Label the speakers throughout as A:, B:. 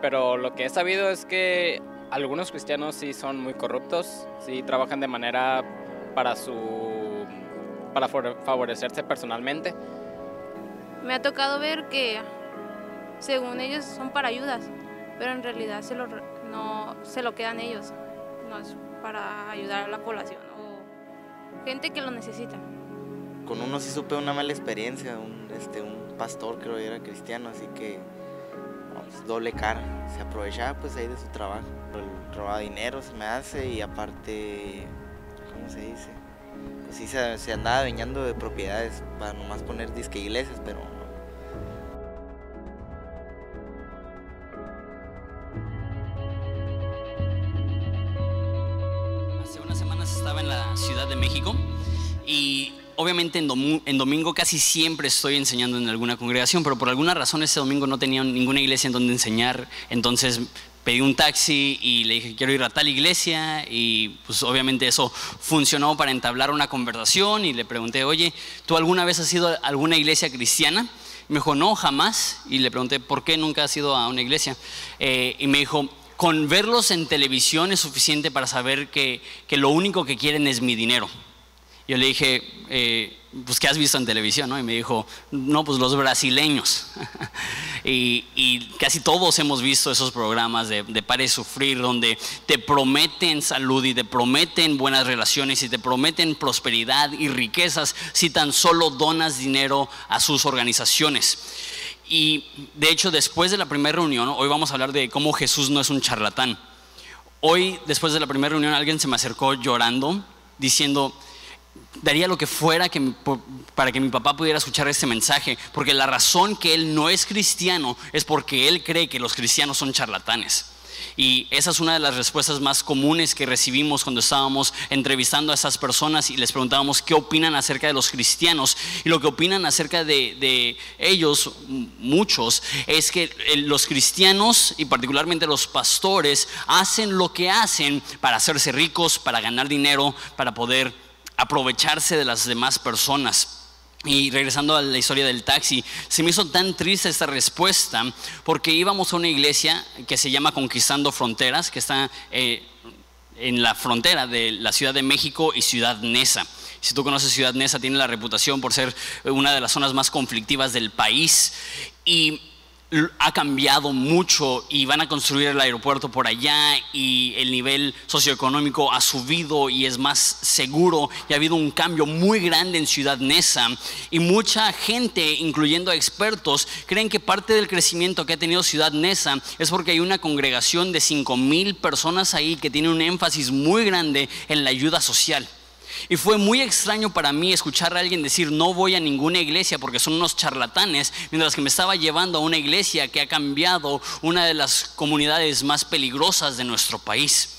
A: Pero lo que he sabido es que algunos cristianos sí son muy corruptos, sí trabajan de manera para su para favorecerse personalmente.
B: Me ha tocado ver que según ellos son para ayudas, pero en realidad se lo, no se lo quedan ellos, no es para ayudar a la población o gente que lo necesita.
C: Con uno sí supe una mala experiencia, un, este, un pastor creo que era cristiano, así que pues, doble cara, se aprovechaba pues ahí de su trabajo, robaba dinero se me hace y aparte, ¿cómo se dice? Pues sí se, andaba adueñando de propiedades para nomás poner disque iglesias, pero
D: Hace unas semanas estaba en la Ciudad de México y obviamente en, domingo casi siempre estoy enseñando en alguna congregación, pero por alguna razón ese domingo no tenía ninguna iglesia en donde enseñar, entonces pedí un taxi y le dije quiero ir a tal iglesia y pues obviamente eso funcionó para entablar una conversación y le pregunté, oye, ¿tú alguna vez has ido a alguna iglesia cristiana? me dijo, no, jamás. Y le pregunté, ¿por qué nunca has ido a una iglesia? Eh, y me dijo, con verlos en televisión es suficiente para saber que, que lo único que quieren es mi dinero. Yo le dije, eh, pues ¿qué has visto en televisión? ¿no? Y me dijo, no, pues los brasileños. y, casi todos hemos visto esos programas de, de Sufrir, donde te prometen salud y te prometen buenas relaciones y te prometen prosperidad y riquezas si tan solo donas dinero a sus organizaciones. Y de hecho, después de la primera reunión, hoy vamos a hablar de cómo Jesús no es un charlatán. Hoy, después de la primera reunión, alguien se me acercó llorando, diciendo, daría lo que fuera para que mi papá pudiera escuchar este mensaje, porque la razón que él no es cristiano es porque él cree que los cristianos son charlatanes. Y esa es una de las respuestas más comunes que recibimos cuando estábamos entrevistando a esas personas y les preguntábamos qué opinan acerca de los cristianos. Y lo que opinan acerca de, de ellos, muchos, es que los cristianos y particularmente los pastores hacen lo que hacen para hacerse ricos, para ganar dinero, para poder aprovecharse de las demás personas. Y regresando a la historia del taxi, se me hizo tan triste esta respuesta porque íbamos a una iglesia que se llama Conquistando Fronteras, que está eh, en la frontera de la Ciudad de México y Ciudad Neza. Si tú conoces Ciudad Neza, tiene la reputación por ser una de las zonas más conflictivas del país. Y ha cambiado mucho y van a construir el aeropuerto por allá y el nivel socioeconómico ha subido y es más seguro y ha habido un cambio muy grande en Ciudad Neza y mucha gente, incluyendo expertos, creen que parte del crecimiento que ha tenido Ciudad Neza es porque hay una congregación de 5 mil personas ahí que tiene un énfasis muy grande en la ayuda social. Y fue muy extraño para mí escuchar a alguien decir no voy a ninguna iglesia porque son unos charlatanes, mientras que me estaba llevando a una iglesia que ha cambiado una de las comunidades más peligrosas de nuestro país.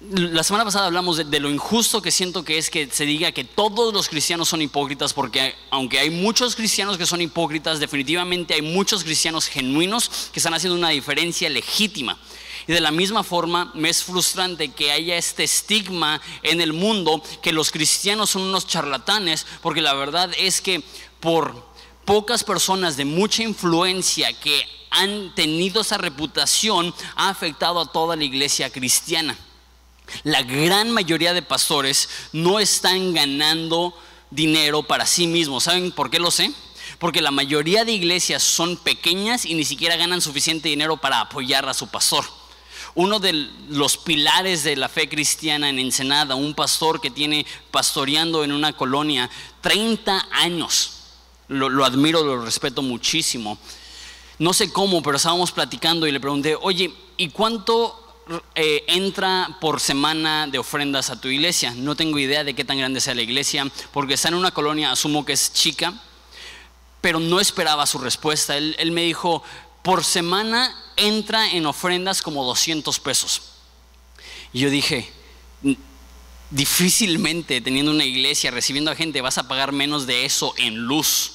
D: la semana pasada hablamos de, lo injusto que siento que es que se diga que todos los cristianos son hipócritas, porque aunque hay muchos cristianos que son hipócritas, definitivamente hay muchos cristianos genuinos que están haciendo una diferencia legítima. Y de la misma forma me es frustrante que haya este estigma en el mundo que los cristianos son unos charlatanes, porque la verdad es que por pocas personas de mucha influencia que han tenido esa reputación ha afectado a toda la iglesia cristiana. La gran mayoría de pastores no están ganando dinero para sí mismos. ¿Saben por qué lo sé? Porque la mayoría de iglesias son pequeñas y ni siquiera ganan suficiente dinero para apoyar a su pastor uno de los pilares de la fe cristiana en Ensenada, un pastor que tiene pastoreando en una colonia 30 años. Lo, admiro, lo respeto muchísimo. No sé cómo, pero estábamos platicando y le pregunté, oye, ¿y cuánto eh, entra por semana de ofrendas a tu iglesia? No tengo idea de qué tan grande sea la iglesia, porque está en una colonia, asumo que es chica, pero no esperaba su respuesta. Él, él me dijo, por semana entra en ofrendas como 200 pesos. Y yo dije, difícilmente teniendo una iglesia, recibiendo a gente, vas a pagar menos de eso en luz.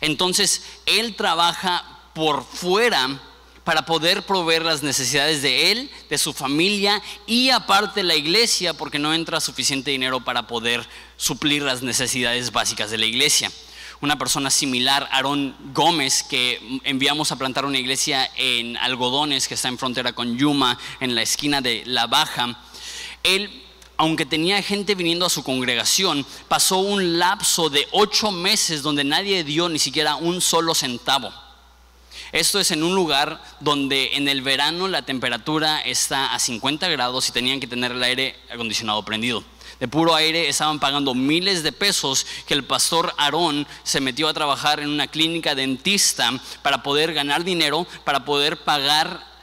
D: Entonces, él trabaja por fuera para poder proveer las necesidades de él, de su familia y aparte la iglesia, porque no entra suficiente dinero para poder suplir las necesidades básicas de la iglesia. Una persona similar, Aarón Gómez, que enviamos a plantar una iglesia en Algodones, que está en frontera con Yuma, en la esquina de La Baja. Él aunque tenía gente viniendo a su congregación, pasó un lapso de ocho meses donde nadie dio ni siquiera un solo centavo. Esto es en un lugar donde en el verano la temperatura está a 50 grados y tenían que tener el aire acondicionado prendido. De puro aire estaban pagando miles de pesos que el pastor Aarón se metió a trabajar en una clínica dentista para poder ganar dinero, para poder pagar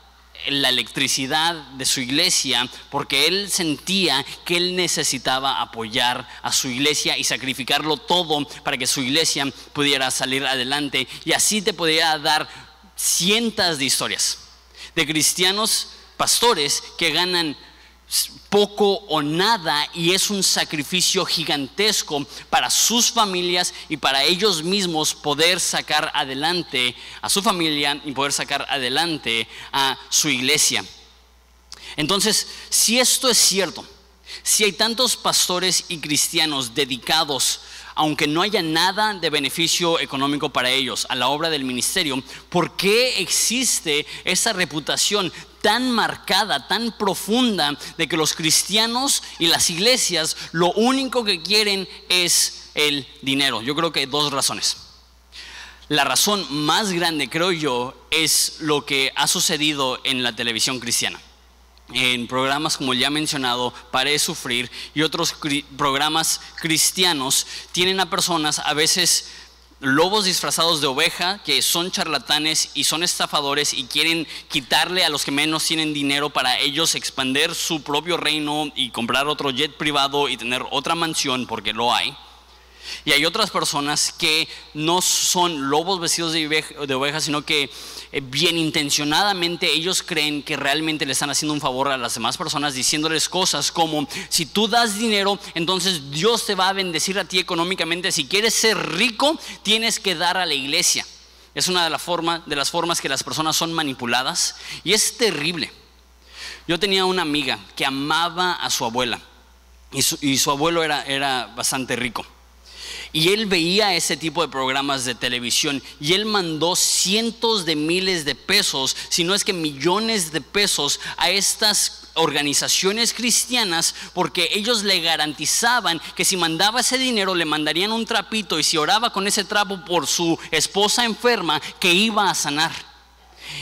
D: la electricidad de su iglesia porque él sentía que él necesitaba apoyar a su iglesia y sacrificarlo todo para que su iglesia pudiera salir adelante. Y así te podía dar cientos de historias de cristianos pastores que ganan poco o nada y es un sacrificio gigantesco para sus familias y para ellos mismos poder sacar adelante a su familia y poder sacar adelante a su iglesia. Entonces, si esto es cierto, si hay tantos pastores y cristianos dedicados aunque no haya nada de beneficio económico para ellos a la obra del ministerio, ¿por qué existe esa reputación tan marcada, tan profunda, de que los cristianos y las iglesias lo único que quieren es el dinero? Yo creo que hay dos razones. La razón más grande, creo yo, es lo que ha sucedido en la televisión cristiana en programas como ya mencionado, Paré de Sufrir y otros programas cristianos, tienen a personas a veces lobos disfrazados de oveja que son charlatanes y son estafadores y quieren quitarle a los que menos tienen dinero para ellos expandir su propio reino y comprar otro jet privado y tener otra mansión porque lo hay. Y hay otras personas que no son lobos vestidos de oveja, sino que eh, bien intencionadamente ellos creen que realmente le están haciendo un favor a las demás personas diciéndoles cosas como, si tú das dinero, entonces Dios te va a bendecir a ti económicamente. Si quieres ser rico, tienes que dar a la iglesia. Es una de, de las formas que las personas son manipuladas y es terrible. Yo tenía una amiga que amaba a su abuela y su, abuelo era, era bastante rico. Y él veía ese tipo de programas de televisión y él mandó cientos de miles de pesos, si no es que millones de pesos a estas organizaciones cristianas porque ellos le garantizaban que si mandaba ese dinero le mandarían un trapito y si oraba con ese trapo por su esposa enferma que iba a sanar.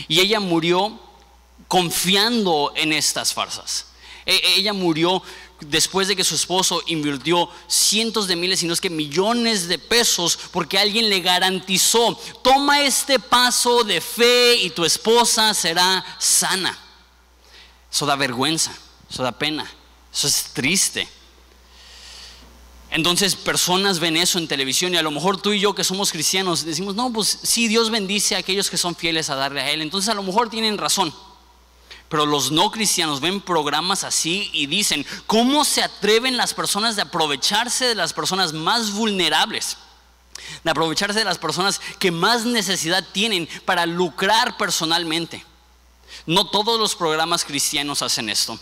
D: Y ella murió confiando en estas farsas. E, ella murió después de que su esposo invirtió cientos de miles, sino es que millones de pesos, porque alguien le garantizó, toma este paso de fe y tu esposa será sana. Eso da vergüenza, eso da pena, eso es triste. Entonces personas ven eso en televisión y a lo mejor tú y yo que somos cristianos decimos, no, pues sí, Dios bendice a aquellos que son fieles a darle a Él. Entonces a lo mejor tienen razón. Pero los no cristianos ven programas así y dicen, ¿cómo se atreven las personas de aprovecharse de las personas más vulnerables? De aprovecharse de las personas que más necesidad tienen para lucrar personalmente. No todos los programas cristianos hacen esto.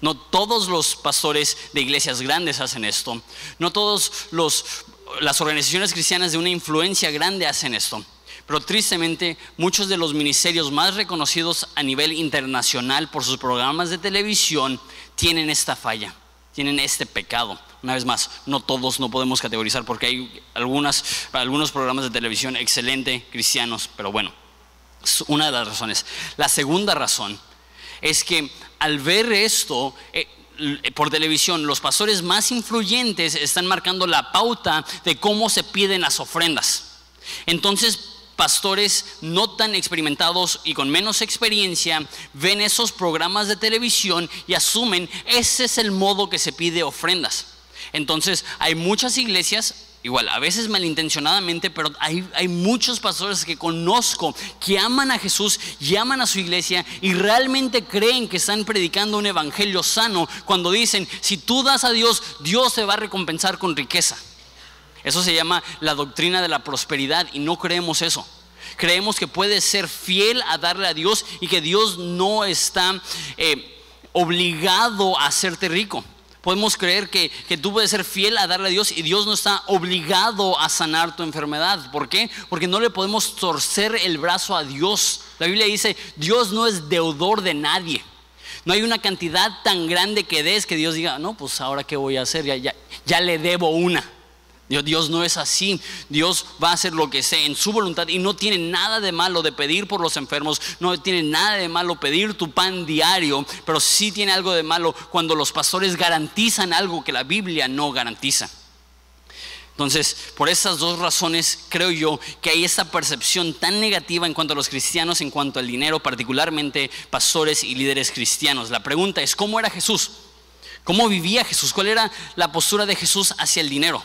D: No todos los pastores de iglesias grandes hacen esto. No todas las organizaciones cristianas de una influencia grande hacen esto. Pero tristemente, muchos de los ministerios más reconocidos a nivel internacional por sus programas de televisión tienen esta falla, tienen este pecado. Una vez más, no todos no podemos categorizar porque hay algunas, algunos programas de televisión excelente, cristianos, pero bueno, es una de las razones. La segunda razón es que al ver esto, eh, por televisión, los pastores más influyentes están marcando la pauta de cómo se piden las ofrendas. Entonces, pastores no tan experimentados y con menos experiencia ven esos programas de televisión y asumen ese es el modo que se pide ofrendas. Entonces hay muchas iglesias, igual a veces malintencionadamente, pero hay, hay muchos pastores que conozco que aman a Jesús y aman a su iglesia y realmente creen que están predicando un evangelio sano cuando dicen, si tú das a Dios, Dios te va a recompensar con riqueza. Eso se llama la doctrina de la prosperidad y no creemos eso. Creemos que puedes ser fiel a darle a Dios y que Dios no está eh, obligado a hacerte rico. Podemos creer que, que, tú puedes ser fiel a darle a Dios y Dios no está obligado a sanar tu enfermedad. ¿Por qué? Porque no le podemos torcer el brazo a Dios. La Biblia dice, Dios no es deudor de nadie. No hay una cantidad tan grande que des que Dios diga, no, pues ahora qué voy a hacer, ya, ya, ya le debo una. Dios no es así. Dios va a hacer lo que sea en su voluntad y no tiene nada de malo de pedir por los enfermos, no tiene nada de malo pedir tu pan diario, pero sí tiene algo de malo cuando los pastores garantizan algo que la Biblia no garantiza. Entonces, por esas dos razones creo yo que hay esta percepción tan negativa en cuanto a los cristianos, en cuanto al dinero, particularmente pastores y líderes cristianos. La pregunta es, ¿cómo era Jesús? ¿Cómo vivía Jesús? ¿Cuál era la postura de Jesús hacia el dinero?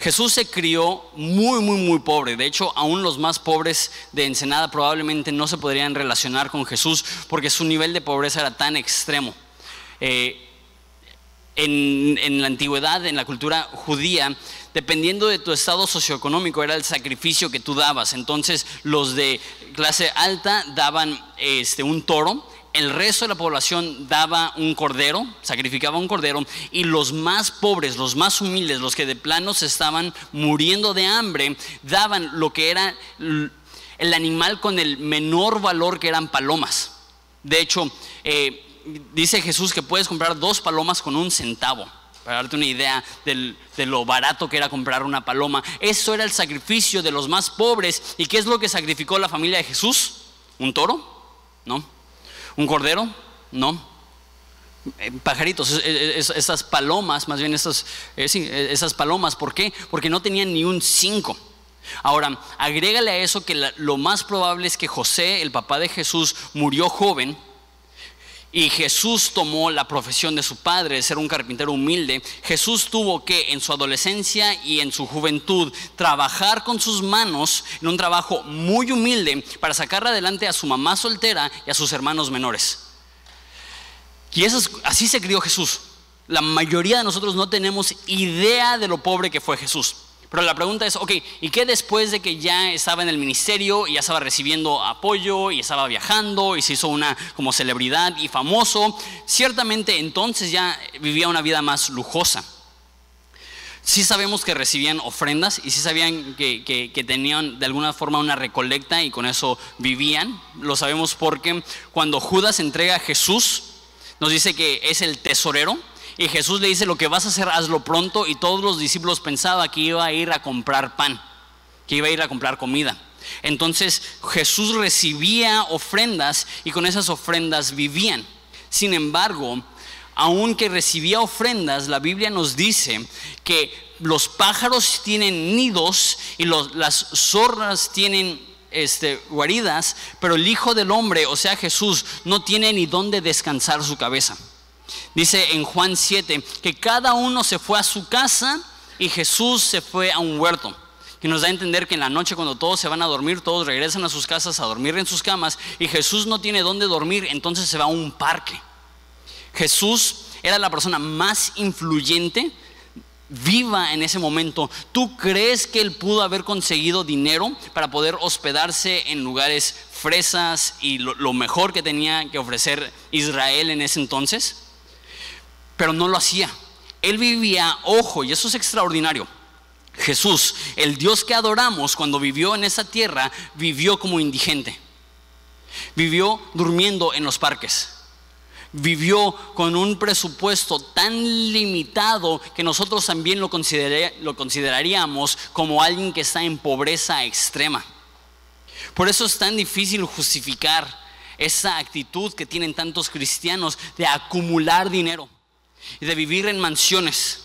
D: Jesús se crió muy, muy, muy pobre. De hecho, aún los más pobres de Ensenada probablemente no se podrían relacionar con Jesús porque su nivel de pobreza era tan extremo. Eh, en, la antigüedad, en la cultura judía, dependiendo de tu estado socioeconómico, era el sacrificio que tú dabas. Entonces, los de clase alta daban este, un toro el resto de la población daba un cordero, sacrificaba un cordero, y los más pobres, los más humildes, los que de plano se estaban muriendo de hambre, daban lo que era el animal con el menor valor que eran palomas. De hecho, eh, dice Jesús que puedes comprar dos palomas con un centavo. Para darte una idea de lo barato que era comprar una paloma. Eso era el sacrificio de los más pobres. ¿Y qué es lo que sacrificó la familia de Jesús? ¿Un toro? No. ¿Un cordero? No. Eh, pajaritos, esas palomas, más bien esas, eh, esas palomas, ¿por qué? Porque no tenían ni un cinco. Ahora, agrégale a eso que lo más probable es que José, el papá de Jesús, murió joven y Jesús tomó la profesión de su padre de ser un carpintero humilde. Jesús tuvo que en su adolescencia y en su juventud trabajar con sus manos en un trabajo muy humilde para sacar adelante a su mamá soltera y a sus hermanos menores. Y eso así se crió Jesús. La mayoría de nosotros no tenemos idea de lo pobre que fue Jesús. Pero la pregunta es, ok, ¿y qué después de que ya estaba en el ministerio y ya estaba recibiendo apoyo y estaba viajando y se hizo una como celebridad y famoso? Ciertamente entonces ya vivía una vida más lujosa. Sí sabemos que recibían ofrendas y sí sabían que, que, tenían de alguna forma una recolecta y con eso vivían. Lo sabemos porque cuando Judas entrega a Jesús, nos dice que es el tesorero y Jesús le dice, lo que vas a hacer, hazlo pronto. Y todos los discípulos pensaban que iba a ir a comprar pan, que iba a ir a comprar comida. Entonces Jesús recibía ofrendas y con esas ofrendas vivían. Sin embargo, aunque recibía ofrendas, la Biblia nos dice que los pájaros tienen nidos y las zorras tienen este, guaridas, pero el Hijo del Hombre, o sea Jesús, no tiene ni dónde descansar su cabeza. Dice en Juan 7 que cada uno se fue a su casa y Jesús se fue a un huerto. Que nos da a entender que en la noche cuando todos se van a dormir, todos regresan a sus casas a dormir en sus camas y Jesús no tiene dónde dormir, entonces se va a un parque. Jesús era la persona más influyente viva en ese momento. ¿Tú crees que él pudo haber conseguido dinero para poder hospedarse en lugares fresas y lo, lo, mejor que tenía que ofrecer Israel en ese entonces? Pero no lo hacía. Él vivía, ojo, y eso es extraordinario. Jesús, el Dios que adoramos cuando vivió en esa tierra, vivió como indigente. Vivió durmiendo en los parques. Vivió con un presupuesto tan limitado que nosotros también lo, lo consideraríamos como alguien que está en pobreza extrema. Por eso es tan difícil justificar esa actitud que tienen tantos cristianos de acumular dinero y de vivir en mansiones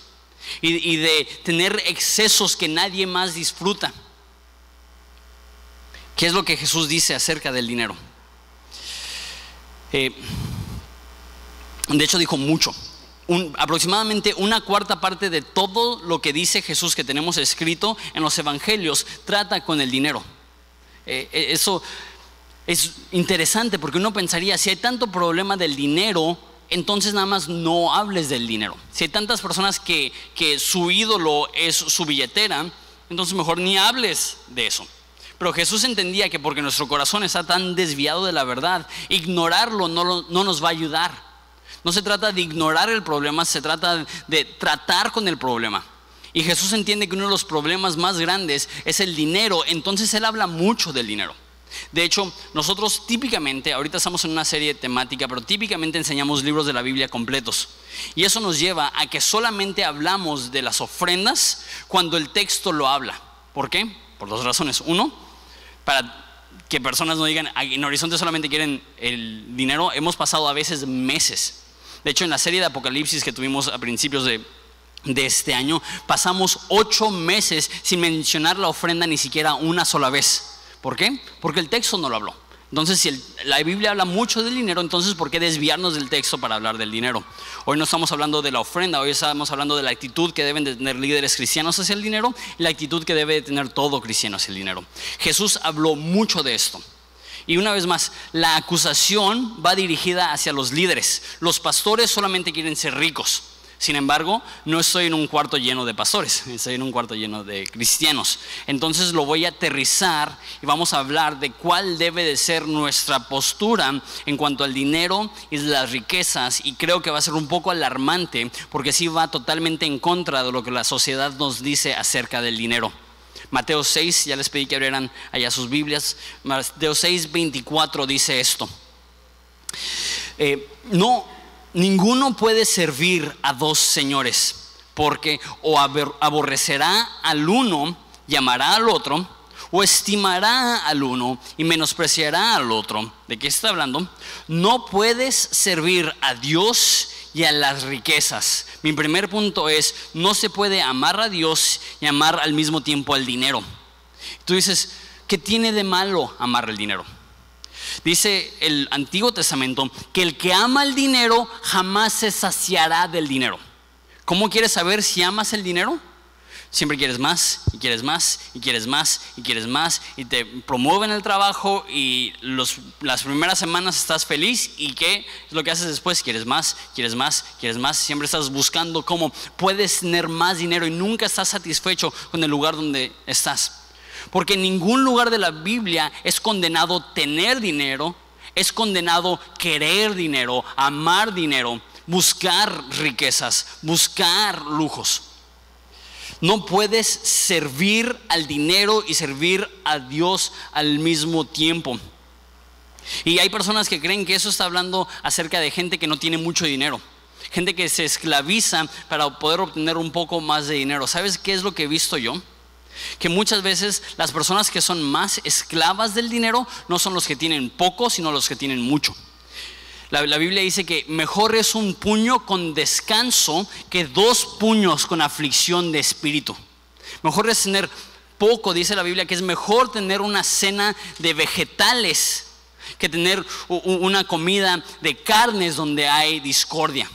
D: y, de tener excesos que nadie más disfruta. ¿Qué es lo que Jesús dice acerca del dinero? Eh, de hecho dijo mucho. aproximadamente una cuarta parte de todo lo que dice Jesús que tenemos escrito en los evangelios trata con el dinero. Eh, eh, eso es interesante porque uno pensaría, si hay tanto problema del dinero, entonces nada más no hables del dinero. Si hay tantas personas que, que su ídolo es su billetera, entonces mejor ni hables de eso. Pero Jesús entendía que porque nuestro corazón está tan desviado de la verdad, ignorarlo no, no nos va a ayudar. No se trata de ignorar el problema, se trata de tratar con el problema. Y Jesús entiende que uno de los problemas más grandes es el dinero, entonces Él habla mucho del dinero. De hecho, nosotros típicamente, ahorita estamos en una serie temática, pero típicamente enseñamos libros de la Biblia completos. Y eso nos lleva a que solamente hablamos de las ofrendas cuando el texto lo habla. ¿Por qué? Por dos razones. Uno, para que personas no digan, en Horizonte solamente quieren el dinero, hemos pasado a veces meses. De hecho, en la serie de Apocalipsis que tuvimos a principios de, de este año, pasamos ocho meses sin mencionar la ofrenda ni siquiera una sola vez. ¿Por qué? Porque el texto no lo habló. Entonces, si la Biblia habla mucho del dinero, entonces ¿por qué desviarnos del texto para hablar del dinero? Hoy no estamos hablando de la ofrenda, hoy estamos hablando de la actitud que deben de tener líderes cristianos hacia el dinero la actitud que debe de tener todo cristiano hacia el dinero. Jesús habló mucho de esto. Y una vez más, la acusación va dirigida hacia los líderes. Los pastores solamente quieren ser ricos. Sin embargo, no estoy en un cuarto lleno de pastores, estoy en un cuarto lleno de cristianos. Entonces lo voy a aterrizar y vamos a hablar de cuál debe de ser nuestra postura en cuanto al dinero y las riquezas. Y creo que va a ser un poco alarmante porque sí va totalmente en contra de lo que la sociedad nos dice acerca del dinero. Mateo 6, ya les pedí que abrieran allá sus Biblias. Mateo 6, 24 dice esto. Eh, no ninguno puede servir a dos señores, porque o aborrecerá al uno y amará al otro, o estimará al uno y menospreciará al otro. ¿De qué está hablando? No puedes servir a Dios y a las riquezas. Mi primer punto es, no se puede amar a Dios y amar al mismo tiempo al dinero. Tú dices, ¿qué tiene de malo amar el dinero? Dice el Antiguo Testamento que el que ama el dinero jamás se saciará del dinero. ¿Cómo quieres saber si amas el dinero? Siempre quieres más y quieres más y quieres más y quieres más y te promueven el trabajo y las primeras semanas estás feliz y qué es lo que haces después? Quieres más, quieres más, quieres más. Siempre estás buscando cómo puedes tener más dinero y nunca estás satisfecho con el lugar donde estás. Porque en ningún lugar de la Biblia es condenado tener dinero, es condenado querer dinero, amar dinero, buscar riquezas, buscar lujos. No puedes servir al dinero y servir a Dios al mismo tiempo. Y hay personas que creen que eso está hablando acerca de gente que no tiene mucho dinero. Gente que se esclaviza para poder obtener un poco más de dinero. ¿Sabes qué es lo que he visto yo? Que muchas veces las personas que son más esclavas del dinero no son los que tienen poco, sino los que tienen mucho. La, Biblia dice que mejor es un puño con descanso que dos puños con aflicción de espíritu. Mejor es tener poco, dice la Biblia, que es mejor tener una cena de vegetales que tener una comida de carnes donde hay discordia.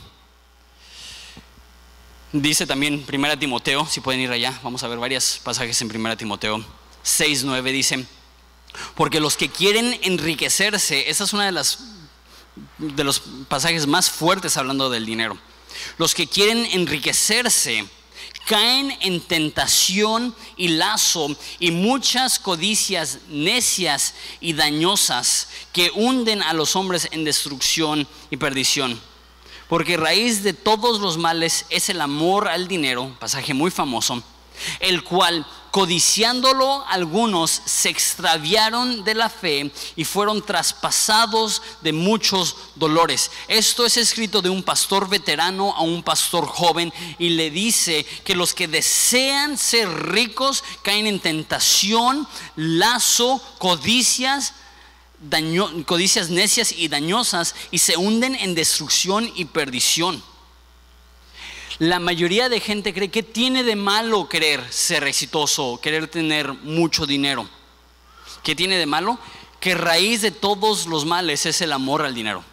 D: Dice también Primera Timoteo, si pueden ir allá, vamos a ver varios pasajes en Primera Timoteo 6.9 dice, porque los que quieren enriquecerse, esa es una de las de los pasajes más fuertes hablando del dinero. Los que quieren enriquecerse caen en tentación y lazo y muchas codicias necias y dañosas que hunden a los hombres en destrucción y perdición porque raíz de todos los males es el amor al dinero, pasaje muy famoso, el cual, codiciándolo algunos, se extraviaron de la fe y fueron traspasados de muchos dolores. Esto es escrito de un pastor veterano a un pastor joven y le dice que los que desean ser ricos caen en tentación, lazo, codicias, codicias necias y dañosas y se hunden en destrucción y perdición. La mayoría de gente cree que tiene de malo querer ser exitoso, querer tener mucho dinero. ¿Qué tiene de malo? Que raíz de todos los males es el amor al dinero.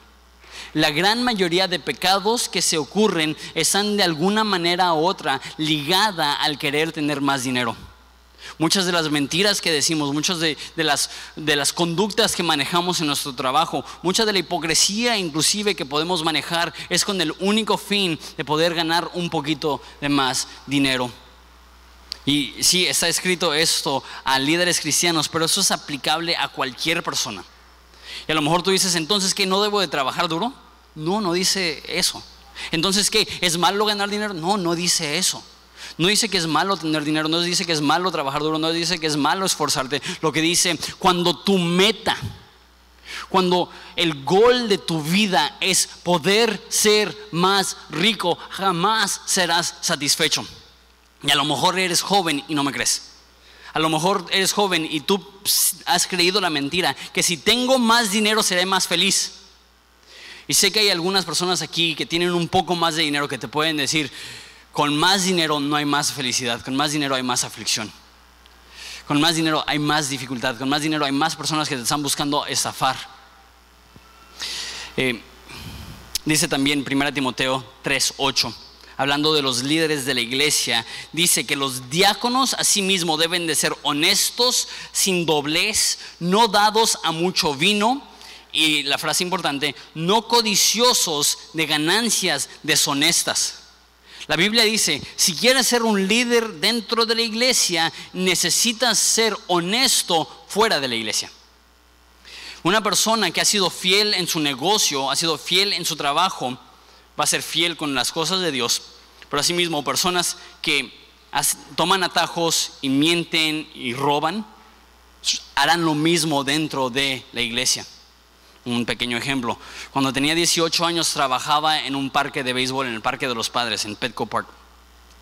D: La gran mayoría de pecados que se ocurren están de alguna manera u otra ligada al querer tener más dinero. Muchas de las mentiras que decimos, muchas de, las, de las conductas que manejamos en nuestro trabajo, mucha de la hipocresía inclusive que podemos manejar es con el único fin de poder ganar un poquito de más dinero. Y sí, está escrito esto a líderes cristianos, pero eso es aplicable a cualquier persona. Y a lo mejor tú dices entonces que no debo de trabajar duro. No, no dice eso. Entonces, ¿qué? ¿Es malo ganar dinero? No, no dice eso. No dice que es malo tener dinero, no dice que es malo trabajar duro, no dice que es malo esforzarte. Lo que dice, cuando tu meta, cuando el gol de tu vida es poder ser más rico, jamás serás satisfecho. Y a lo mejor eres joven y no me crees. A lo mejor eres joven y tú has creído la mentira, que si tengo más dinero seré más feliz. Y sé que hay algunas personas aquí que tienen un poco más de dinero que te pueden decir, con más dinero no hay más felicidad, con más dinero hay más aflicción. Con más dinero hay más dificultad, con más dinero hay más personas que te están buscando estafar. Eh, dice también 1 Timoteo 3:8, hablando de los líderes de la iglesia, dice que los diáconos asimismo deben de ser honestos, sin doblez, no dados a mucho vino y la frase importante, no codiciosos de ganancias deshonestas. La Biblia dice, si quieres ser un líder dentro de la iglesia, necesitas ser honesto fuera de la iglesia. Una persona que ha sido fiel en su negocio, ha sido fiel en su trabajo, va a ser fiel con las cosas de Dios. Pero asimismo, personas que toman atajos y mienten y roban, harán lo mismo dentro de la iglesia. Un pequeño ejemplo. Cuando tenía 18 años trabajaba en un parque de béisbol, en el Parque de los Padres, en Petco Park.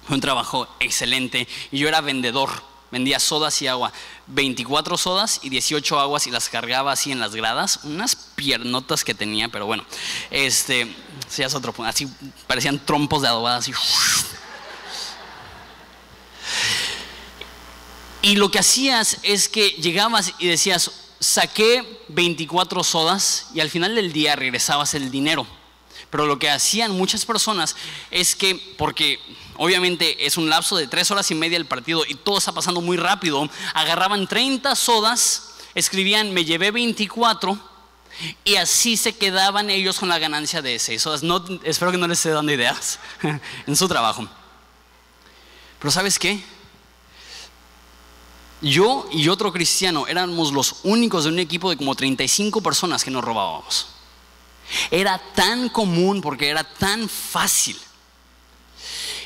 D: Fue un trabajo excelente y yo era vendedor. Vendía sodas y agua. 24 sodas y 18 aguas y las cargaba así en las gradas. Unas piernotas que tenía, pero bueno. Este, sí, es otro Así parecían trompos de adobada, así. Y lo que hacías es que llegabas y decías, saqué 24 sodas y al final del día regresabas el dinero. Pero lo que hacían muchas personas es que, porque obviamente es un lapso de tres horas y media el partido y todo está pasando muy rápido, agarraban 30 sodas, escribían, me llevé 24 y así se quedaban ellos con la ganancia de 6 sodas. No, espero que no les esté dando ideas en su trabajo. Pero ¿sabes qué? Yo y otro cristiano éramos los únicos de un equipo de como 35 personas que nos robábamos. Era tan común porque era tan fácil.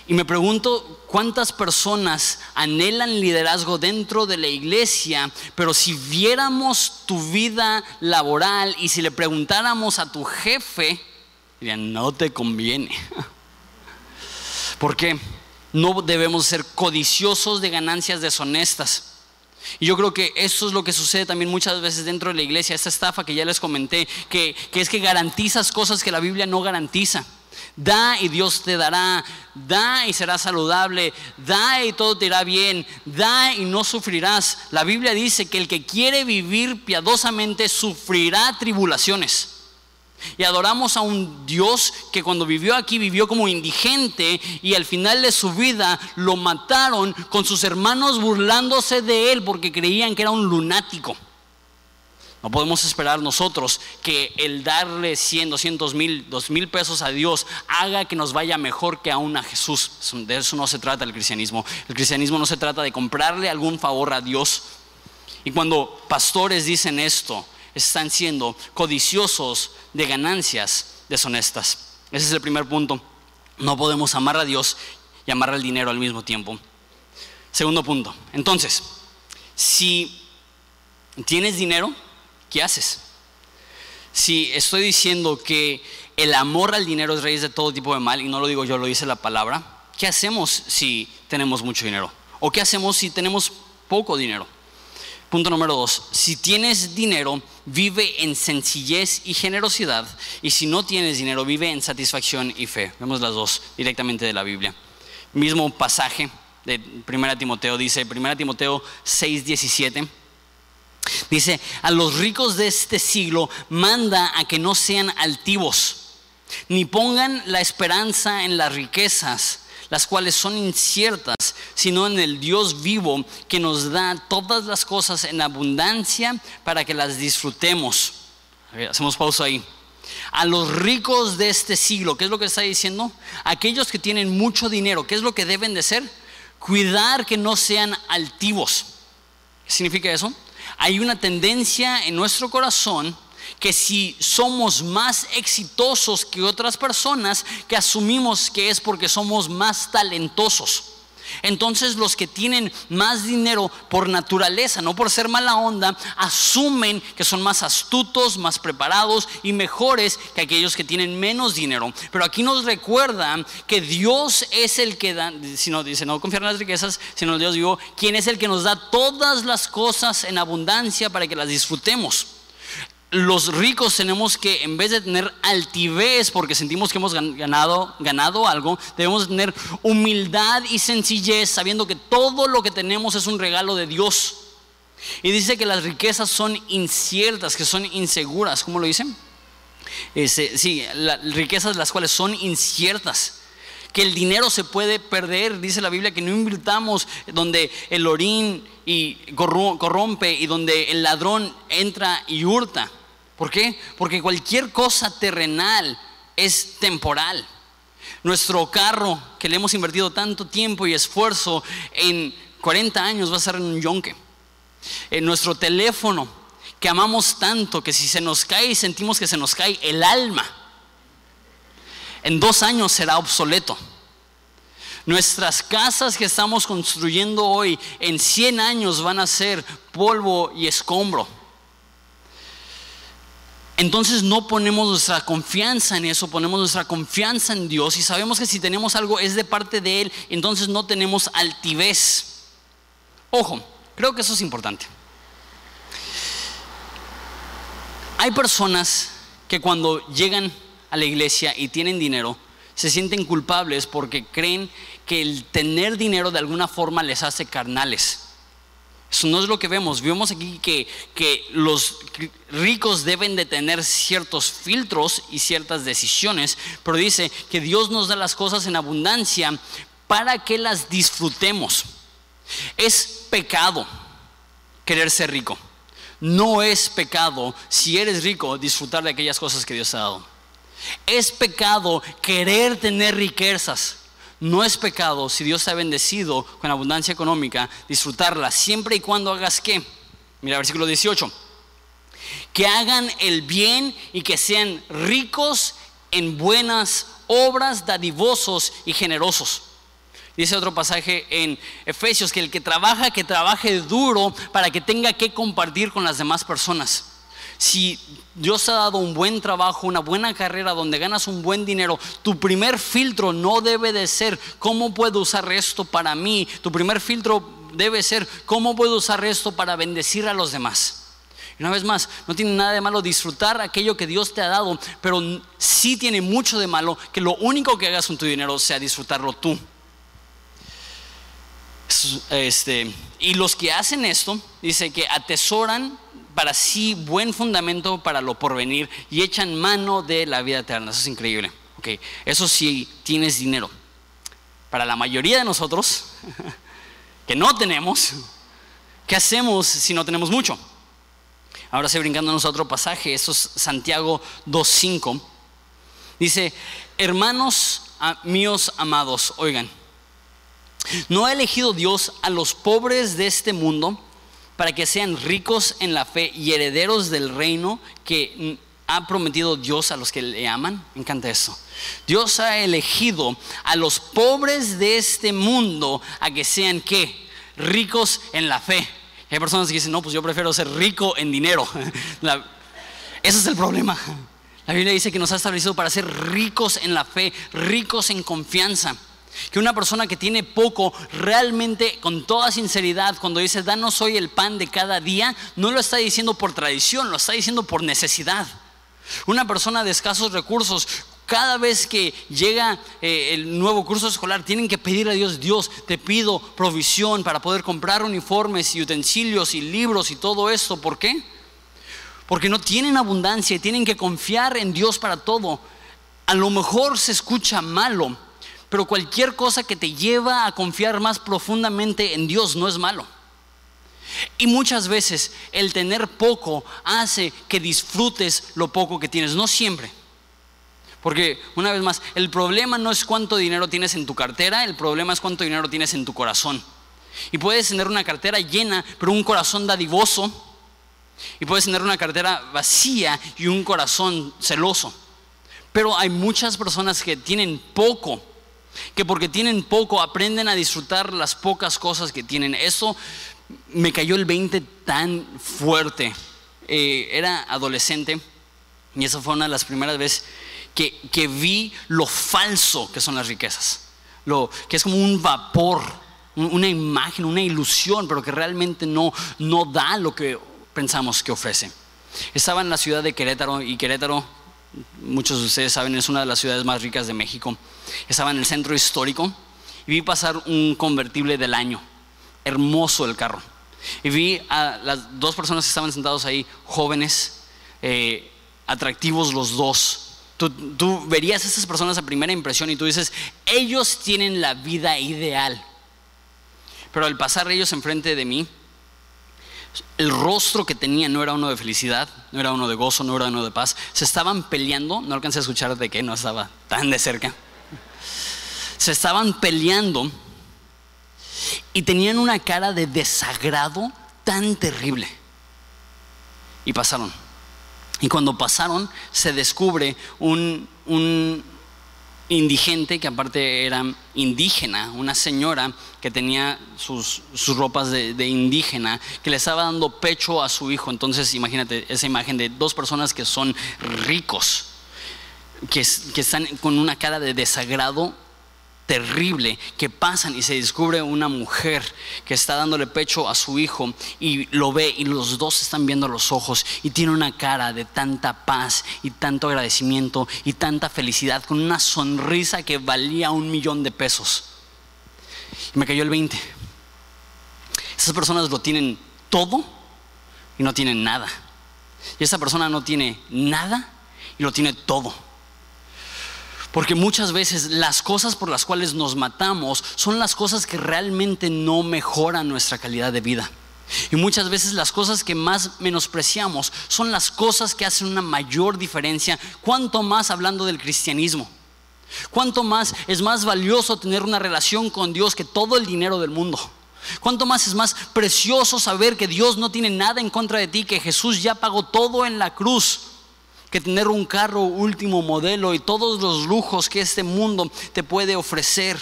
D: Y me pregunto cuántas personas anhelan liderazgo dentro de la iglesia, pero si viéramos tu vida laboral y si le preguntáramos a tu jefe, dirían, no te conviene. Porque no debemos ser codiciosos de ganancias deshonestas. Y yo creo que eso es lo que sucede también muchas veces dentro de la iglesia, esta estafa que ya les comenté, que, es que garantizas cosas que la Biblia no garantiza. Da y Dios te dará, da y serás saludable, da y todo te irá bien, da y no sufrirás. La Biblia dice que el que quiere vivir piadosamente sufrirá tribulaciones. Y adoramos a un Dios que cuando vivió aquí vivió como indigente y al final de su vida lo mataron con sus hermanos burlándose de él porque creían que era un lunático. No podemos esperar nosotros que el darle 100, 200 mil, 2 mil pesos a Dios haga que nos vaya mejor que aún a Jesús. De eso no se trata el cristianismo. El cristianismo no se trata de comprarle algún favor a Dios. Y cuando pastores dicen esto, están siendo codiciosos de ganancias deshonestas. Ese es el primer punto. No podemos amar a Dios y amar al dinero al mismo tiempo. Segundo punto. Entonces, si tienes dinero, ¿qué haces? Si estoy diciendo que el amor al dinero es raíz de todo tipo de mal, y no lo digo yo, lo dice la palabra, ¿qué hacemos si tenemos mucho dinero? ¿O qué hacemos si tenemos poco dinero? Punto número dos, si tienes dinero, vive en sencillez y generosidad, y si no tienes dinero, vive en satisfacción y fe. Vemos las dos directamente de la Biblia. Mismo pasaje de 1 Timoteo dice, 1 Timoteo 6, 17. Dice, a los ricos de este siglo manda a que no sean altivos, ni pongan la esperanza en las riquezas las cuales son inciertas, sino en el Dios vivo que nos da todas las cosas en abundancia para que las disfrutemos. hacemos pausa ahí. A los ricos de este siglo, ¿qué es lo que está diciendo? Aquellos que tienen mucho dinero, ¿qué es lo que deben de ser? Cuidar que no sean altivos. ¿Qué significa eso? Hay una tendencia en nuestro corazón que si somos más exitosos que otras personas, que asumimos que es porque somos más talentosos. Entonces los que tienen más dinero por naturaleza, no por ser mala onda, asumen que son más astutos, más preparados y mejores que aquellos que tienen menos dinero. Pero aquí nos recuerda que Dios es el que da, si no dice no confiar en las riquezas, sino Dios digo, quien es el que nos da todas las cosas en abundancia para que las disfrutemos los ricos tenemos que, en vez de tener altivez porque sentimos que hemos ganado, ganado algo, debemos tener humildad y sencillez sabiendo que todo lo que tenemos es un regalo de Dios. Y dice que las riquezas son inciertas, que son inseguras. ¿Cómo lo dicen? sí, las riquezas las cuales son inciertas. Que el dinero se puede perder, dice la Biblia, que no invirtamos donde el orín y corrompe y donde el ladrón entra y hurta. ¿Por qué? Porque cualquier cosa terrenal es temporal. Nuestro carro, que le hemos invertido tanto tiempo y esfuerzo, en 40 años va a ser en un yonque. En nuestro teléfono, que amamos tanto, que si se nos cae sentimos que se nos cae el alma, en dos años será obsoleto. Nuestras casas que estamos construyendo hoy, en 100 años van a ser polvo y escombro. Entonces no ponemos nuestra confianza en eso, ponemos nuestra confianza en Dios y sabemos que si tenemos algo es de parte de Él, entonces no tenemos altivez. Ojo, creo que eso es importante. Hay personas que cuando llegan a la iglesia y tienen dinero, se sienten culpables porque creen que el tener dinero de alguna forma les hace carnales. Eso no es lo que vemos. Vemos aquí que, que los ricos deben de tener ciertos filtros y ciertas decisiones, pero dice que Dios nos da las cosas en abundancia para que las disfrutemos. Es pecado querer ser rico. No es pecado, si eres rico, disfrutar de aquellas cosas que Dios ha dado. Es pecado querer tener riquezas no es pecado si Dios te ha bendecido con abundancia económica, disfrutarla siempre y cuando hagas qué. Mira, versículo 18. Que hagan el bien y que sean ricos en buenas obras, dadivosos y generosos. Dice otro pasaje en Efesios que el que trabaja, que trabaje duro para que tenga que compartir con las demás personas. Si Dios ha dado un buen trabajo, una buena carrera donde ganas un buen dinero, tu primer filtro no debe de ser cómo puedo usar esto para mí. Tu primer filtro debe ser cómo puedo usar esto para bendecir a los demás. Y una vez más, no tiene nada de malo disfrutar aquello que Dios te ha dado, pero sí tiene mucho de malo que lo único que hagas con tu dinero sea disfrutarlo tú. Este, y los que hacen esto, dice que atesoran para sí buen fundamento para lo porvenir y echan mano de la vida eterna. Eso es increíble. Okay. Eso sí tienes dinero. Para la mayoría de nosotros, que no tenemos, ¿qué hacemos si no tenemos mucho? Ahora se brincándonos a otro pasaje, eso es Santiago 2.5. Dice, hermanos míos amados, oigan, ¿no ha elegido Dios a los pobres de este mundo? Para que sean ricos en la fe y herederos del reino que ha prometido Dios a los que le aman. Me encanta eso. Dios ha elegido a los pobres de este mundo a que sean qué? Ricos en la fe. hay personas que dicen, no, pues yo prefiero ser rico en dinero. ese es el problema. La Biblia dice que nos ha establecido para ser ricos en la fe, ricos en confianza. Que una persona que tiene poco, realmente con toda sinceridad, cuando dice, danos hoy el pan de cada día, no lo está diciendo por tradición, lo está diciendo por necesidad. Una persona de escasos recursos, cada vez que llega eh, el nuevo curso escolar, tienen que pedir a Dios, Dios, te pido provisión para poder comprar uniformes y utensilios y libros y todo esto. ¿Por qué? Porque no tienen abundancia y tienen que confiar en Dios para todo. A lo mejor se escucha malo, pero cualquier cosa que te lleva a confiar más profundamente en Dios no es malo. Y muchas veces el tener poco hace que disfrutes lo poco que tienes, no siempre. Porque una vez más, el problema no es cuánto dinero tienes en tu cartera, el problema es cuánto dinero tienes en tu corazón. Y puedes tener una cartera llena, pero un corazón dadivoso, Y puedes tener una cartera vacía y un corazón celoso. Pero hay muchas personas que tienen poco, que porque tienen poco aprenden a disfrutar las pocas cosas que tienen. Eso me cayó el 20 tan fuerte. Eh, era adolescente y esa fue una de las primeras veces que, que vi lo falso que son las riquezas. Lo, que es como un vapor, una imagen, una ilusión, pero que realmente no, no da lo que pensamos que ofrece. Estaba en la ciudad de Querétaro y Querétaro, muchos de ustedes saben, es una de las ciudades más ricas de México. Estaba en el centro histórico y vi pasar un convertible del año, hermoso el carro. Y vi a las dos personas que estaban sentados ahí, jóvenes, eh, atractivos los dos. Tú, tú verías a esas personas a primera impresión y tú dices, ellos tienen la vida ideal. Pero al pasar ellos enfrente de mí, el rostro que tenían no era uno de felicidad, no era uno de gozo, no era uno de paz. Se estaban peleando, no alcancé a escuchar de qué, no estaba tan de cerca. Se estaban peleando y tenían una cara de desagrado tan terrible. Y pasaron. Y cuando pasaron, se descubre un, un indigente, que aparte era indígena, una señora que tenía sus, sus ropas de, de, indígena, que le estaba dando pecho a su hijo. Entonces imagínate esa imagen de dos personas que son ricos, que, que están con una cara de desagrado terrible que pasan y se descubre una mujer que está dándole pecho a su hijo y lo ve y los dos están viendo los ojos y tiene una cara de tanta paz y tanto agradecimiento y tanta felicidad con una sonrisa que valía un millón de pesos. Y me cayó el 20. Esas personas lo tienen todo y no tienen nada. Y esa persona no tiene nada y lo tiene todo. Porque muchas veces las cosas por las cuales nos matamos son las cosas que realmente no mejoran nuestra calidad de vida. Y muchas veces las cosas que más menospreciamos son las cosas que hacen una mayor diferencia, cuanto más hablando del cristianismo. Cuánto más es más valioso tener una relación con Dios que todo el dinero del mundo. Cuánto más es más precioso saber que Dios no tiene nada en contra de ti, que Jesús ya pagó todo en la cruz que tener un carro último modelo y todos los lujos que este mundo te puede ofrecer.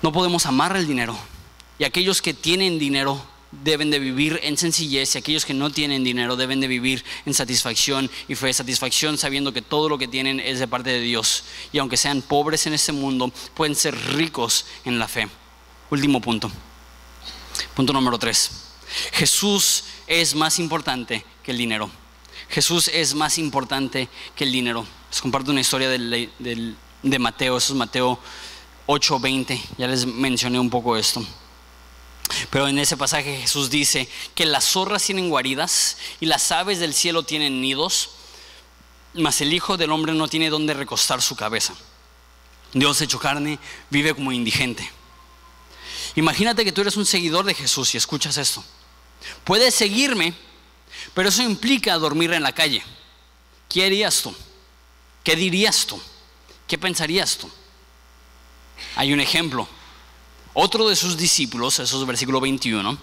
D: No podemos amar el dinero. Y aquellos que tienen dinero deben de vivir en sencillez y aquellos que no tienen dinero deben de vivir en satisfacción y fe, satisfacción sabiendo que todo lo que tienen es de parte de Dios. Y aunque sean pobres en este mundo, pueden ser ricos en la fe. Último punto. Punto número tres. Jesús es más importante que el dinero. Jesús es más importante que el dinero. Les comparto una historia de, de Mateo, eso es Mateo 8:20, ya les mencioné un poco esto. Pero en ese pasaje Jesús dice que las zorras tienen guaridas y las aves del cielo tienen nidos, mas el Hijo del Hombre no tiene donde recostar su cabeza. Dios hecho carne vive como indigente. Imagínate que tú eres un seguidor de Jesús y escuchas esto. Puedes seguirme pero eso implica dormir en la calle. ¿Qué harías tú? ¿Qué dirías tú? ¿Qué pensarías tú? Hay un ejemplo. Otro de sus discípulos, eso es versículo 21,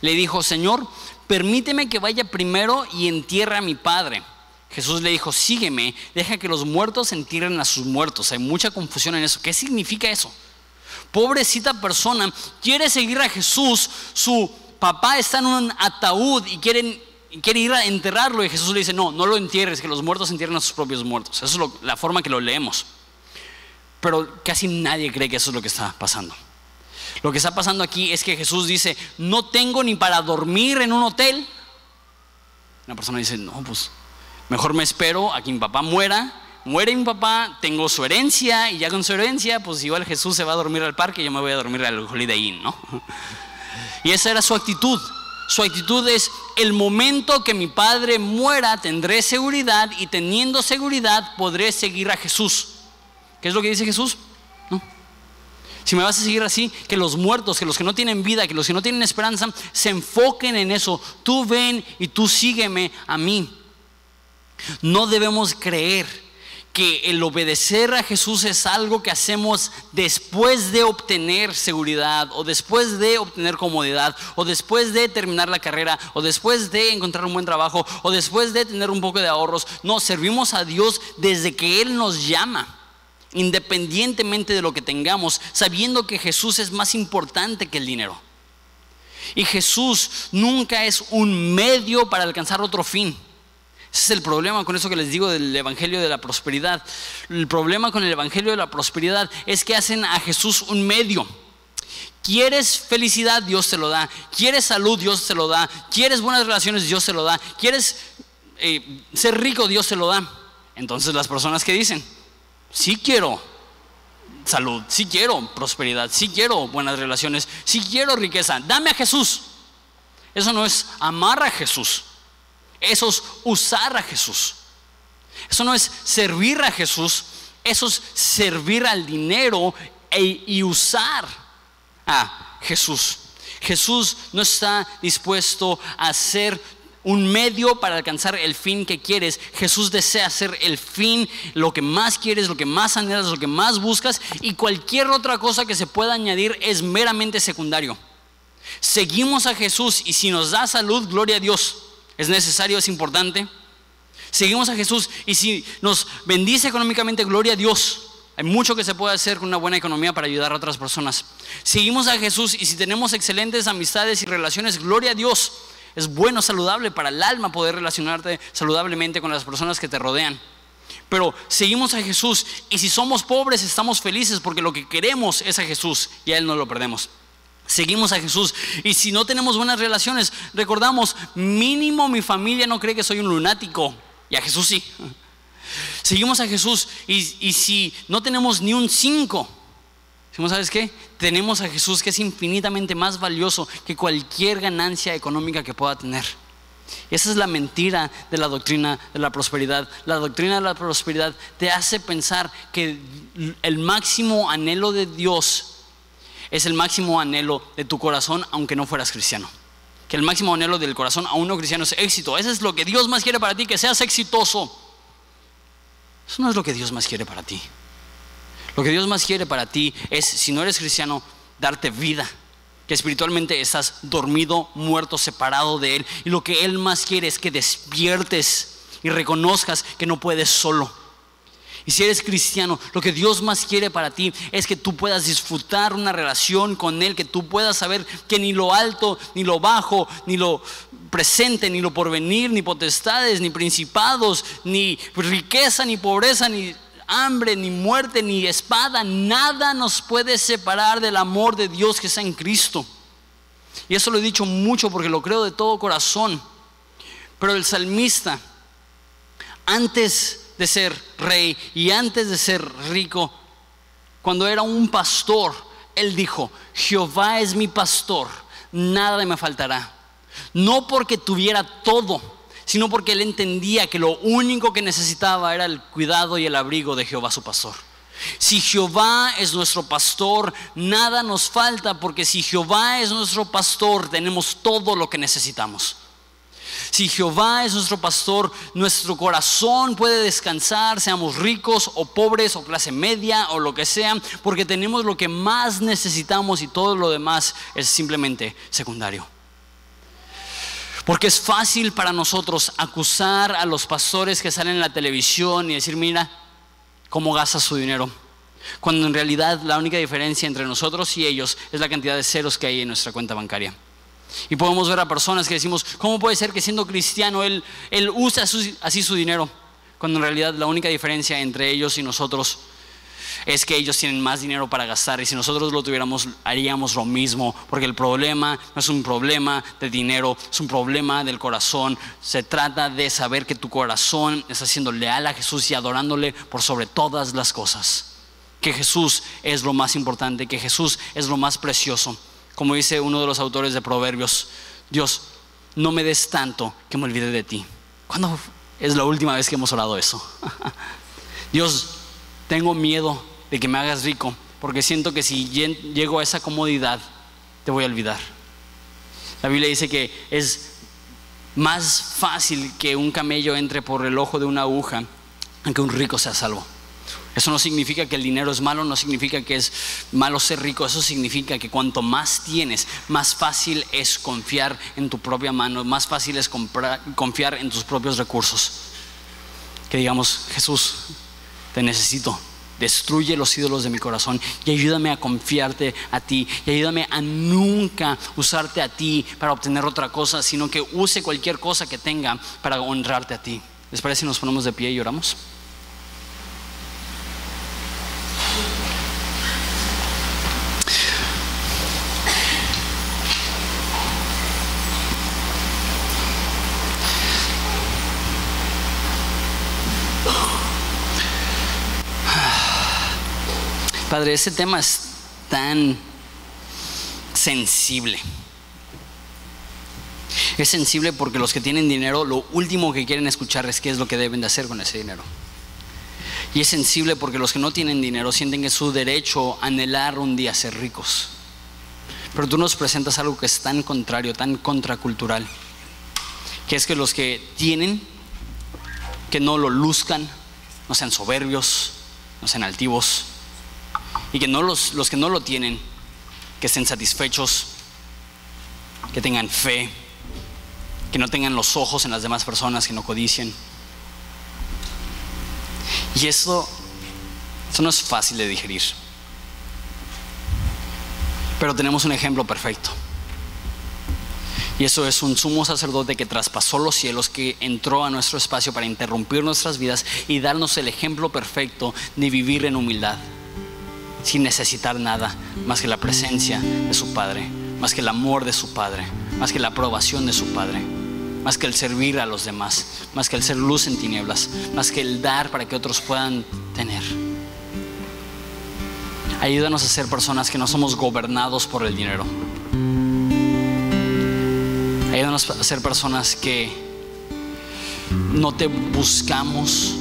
D: le dijo, Señor, permíteme que vaya primero y entierre a mi padre. Jesús le dijo, sígueme, deja que los muertos entierren a sus muertos. Hay mucha confusión en eso. ¿Qué significa eso? Pobrecita persona quiere seguir a Jesús, su papá está en un ataúd y quieren quiere ir a enterrarlo y Jesús le dice, no, no lo entierres, que los muertos entierren a sus propios muertos. Esa es la forma que lo leemos. Pero casi nadie cree que eso es lo que está pasando. Lo que está pasando aquí es que Jesús dice, no tengo ni para dormir en un hotel. Una persona dice, no, pues mejor me espero a que mi papá muera. Muere mi papá, tengo su herencia y ya con su herencia, pues igual Jesús se va a dormir al parque y yo me voy a dormir al Holiday Inn, ¿no? Y esa era su actitud. Su actitud es, el momento que mi padre muera tendré seguridad y teniendo seguridad podré seguir a Jesús. ¿Qué es lo que dice Jesús? Si me vas a seguir así, que los muertos, que los que no tienen vida, que los que no tienen esperanza, se enfoquen en eso. Tú ven y tú sígueme a mí. No debemos creer que el obedecer a Jesús es algo que hacemos después de obtener seguridad o después de obtener comodidad o después de terminar la carrera o después de encontrar un buen trabajo o después de tener un poco de ahorros. No, servimos a Dios desde que Él nos llama, independientemente de lo que tengamos, sabiendo que Jesús es más importante que el dinero. Y Jesús nunca es un medio para alcanzar otro fin. Ese es el problema con eso que les digo del Evangelio de la Prosperidad. El problema con el Evangelio de la Prosperidad es que hacen a Jesús un medio. ¿Quieres felicidad? Dios te lo da. ¿Quieres salud? Dios te lo da. ¿Quieres buenas relaciones? Dios te lo da. ¿Quieres eh, ser rico? Dios te lo da. Entonces las personas que dicen, sí quiero salud, sí quiero prosperidad, sí quiero buenas relaciones, sí quiero riqueza, dame a Jesús. Eso no es amar a Jesús. Eso es usar a Jesús. Eso no es servir a Jesús, eso es servir al dinero e, y usar a Jesús. Jesús no está dispuesto a ser un medio para alcanzar el fin que quieres. Jesús desea ser el fin, lo que más quieres, lo que más anhelas, lo que más buscas y cualquier otra cosa que se pueda añadir es meramente secundario. Seguimos a Jesús y si nos da salud, gloria a Dios es necesario, es importante. Seguimos a Jesús y si nos bendice económicamente, gloria a Dios. Hay mucho que se puede hacer con una buena economía para ayudar a otras personas. Seguimos a Jesús y si tenemos excelentes amistades y relaciones, gloria a Dios. Es bueno, saludable para el alma poder relacionarte saludablemente con las personas que te rodean. Pero seguimos a Jesús y si somos pobres estamos felices porque lo que queremos es a Jesús y a Él no lo perdemos. Seguimos a Jesús. Y si no tenemos buenas relaciones, recordamos, mínimo mi familia no cree que soy un lunático. Y a Jesús sí. Seguimos a Jesús. Y, si no tenemos ni un 5, ¿sabes qué? Tenemos a Jesús que es infinitamente más valioso que cualquier ganancia económica que pueda tener. Esa es la mentira de la doctrina de la prosperidad. La doctrina de la prosperidad te hace pensar que el máximo anhelo de Dios es el máximo anhelo de tu corazón, aunque no fueras cristiano. Que el máximo anhelo del corazón a uno cristiano es éxito. Eso es lo que Dios más quiere para ti, que seas exitoso. Eso no es lo que Dios más quiere para ti. Lo que Dios más quiere para ti es, si no eres cristiano, darte vida. Que espiritualmente estás dormido, muerto, separado de Él. Y lo que Él más quiere es que despiertes y reconozcas que no puedes solo y si eres cristiano, lo que Dios más quiere para ti es que tú puedas disfrutar una relación con Él, que tú puedas saber que ni lo alto, ni lo bajo, ni lo presente, ni lo porvenir, ni potestades, ni principados, ni riqueza, ni pobreza, ni hambre, ni muerte, ni espada, nada nos puede separar del amor de Dios que está en Cristo. Y eso lo he dicho mucho porque lo creo de todo corazón. Pero el salmista, antes de ser rey y antes de ser rico, cuando era un pastor, él dijo, Jehová es mi pastor, nada me faltará. No porque tuviera todo, sino porque él entendía que lo único que necesitaba era el cuidado y el abrigo de Jehová su pastor. Si Jehová es nuestro pastor, nada nos falta, porque si Jehová es nuestro pastor, tenemos todo lo que necesitamos. Si Jehová es nuestro pastor, nuestro corazón puede descansar, seamos ricos o pobres o clase media o lo que sea, porque tenemos lo que más necesitamos y todo lo demás es simplemente secundario. Porque es fácil para nosotros acusar a los pastores que salen en la televisión y decir, mira, cómo gasta su dinero. Cuando en realidad la única diferencia entre nosotros y ellos es la cantidad de ceros que hay en nuestra cuenta bancaria. Y podemos ver a personas que decimos, ¿cómo puede ser que siendo cristiano él, él usa así su dinero? Cuando en realidad la única diferencia entre ellos y nosotros es que ellos tienen más dinero para gastar y si nosotros lo tuviéramos haríamos lo mismo, porque el problema no es un problema de dinero, es un problema del corazón. Se trata de saber que tu corazón está siendo leal a Jesús y adorándole por sobre todas las cosas. Que Jesús es lo más importante, que Jesús es lo más precioso como dice uno de los autores de Proverbios, Dios, no me des tanto que me olvide de ti. ¿Cuándo es la última vez que hemos orado eso? Dios, tengo miedo de que me hagas rico, porque siento que si llego a esa comodidad, te voy a olvidar. La Biblia dice que es más fácil que un camello entre por el ojo de una aguja que un rico sea salvo. Eso no significa que el dinero es malo, no significa que es malo ser rico, eso significa que cuanto más tienes, más fácil es confiar en tu propia mano, más fácil es confiar en tus propios recursos. Que digamos, Jesús, te necesito, destruye los ídolos de mi corazón y ayúdame a confiarte a ti y ayúdame a nunca usarte a ti para obtener otra cosa, sino que use cualquier cosa que tenga para honrarte a ti. ¿Les parece si nos ponemos de pie y oramos? Padre, ese tema es tan sensible. Es sensible porque los que tienen dinero lo último que quieren escuchar es qué es lo que deben de hacer con ese dinero. Y es sensible porque los que no tienen dinero sienten que es su derecho anhelar un día ser ricos. Pero tú nos presentas algo que es tan contrario, tan contracultural, que es que los que tienen, que no lo luzcan, no sean soberbios, no sean altivos, y que no los, los que no lo tienen, que estén satisfechos, que tengan fe, que no tengan los ojos en las demás personas, que no codicien. Y eso, eso no es fácil de digerir. Pero tenemos un ejemplo perfecto. Y eso es un sumo sacerdote que traspasó los cielos, que entró a nuestro espacio para interrumpir nuestras vidas y darnos el ejemplo perfecto de vivir en humildad sin necesitar nada más que la presencia de su Padre, más que el amor de su Padre, más que la aprobación de su Padre, más que el servir a los demás, más que el ser luz en tinieblas, más que el dar para que otros puedan tener. Ayúdanos a ser personas que no somos gobernados por el dinero. Ayúdanos a ser personas que no te buscamos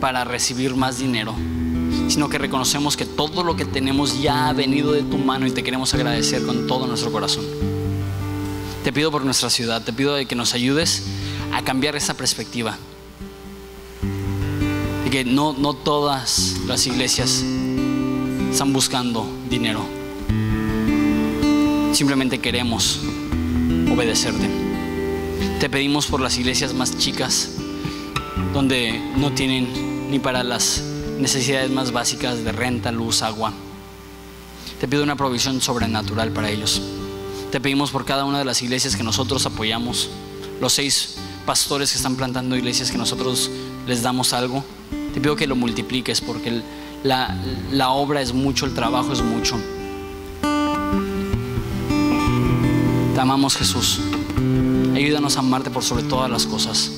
D: para recibir más dinero, sino que reconocemos que todo lo que tenemos ya ha venido de tu mano y te queremos agradecer con todo nuestro corazón. Te pido por nuestra ciudad, te pido de que nos ayudes a cambiar esa perspectiva. De que no, no todas las iglesias están buscando dinero. Simplemente queremos obedecerte. Te pedimos por las iglesias más chicas, donde no tienen ni para las necesidades más básicas de renta, luz, agua. Te pido una provisión sobrenatural para ellos. Te pedimos por cada una de las iglesias que nosotros apoyamos, los seis pastores que están plantando iglesias que nosotros les damos algo. Te pido que lo multipliques porque la, la obra es mucho, el trabajo es mucho. Te amamos Jesús. Ayúdanos a amarte por sobre todas las cosas.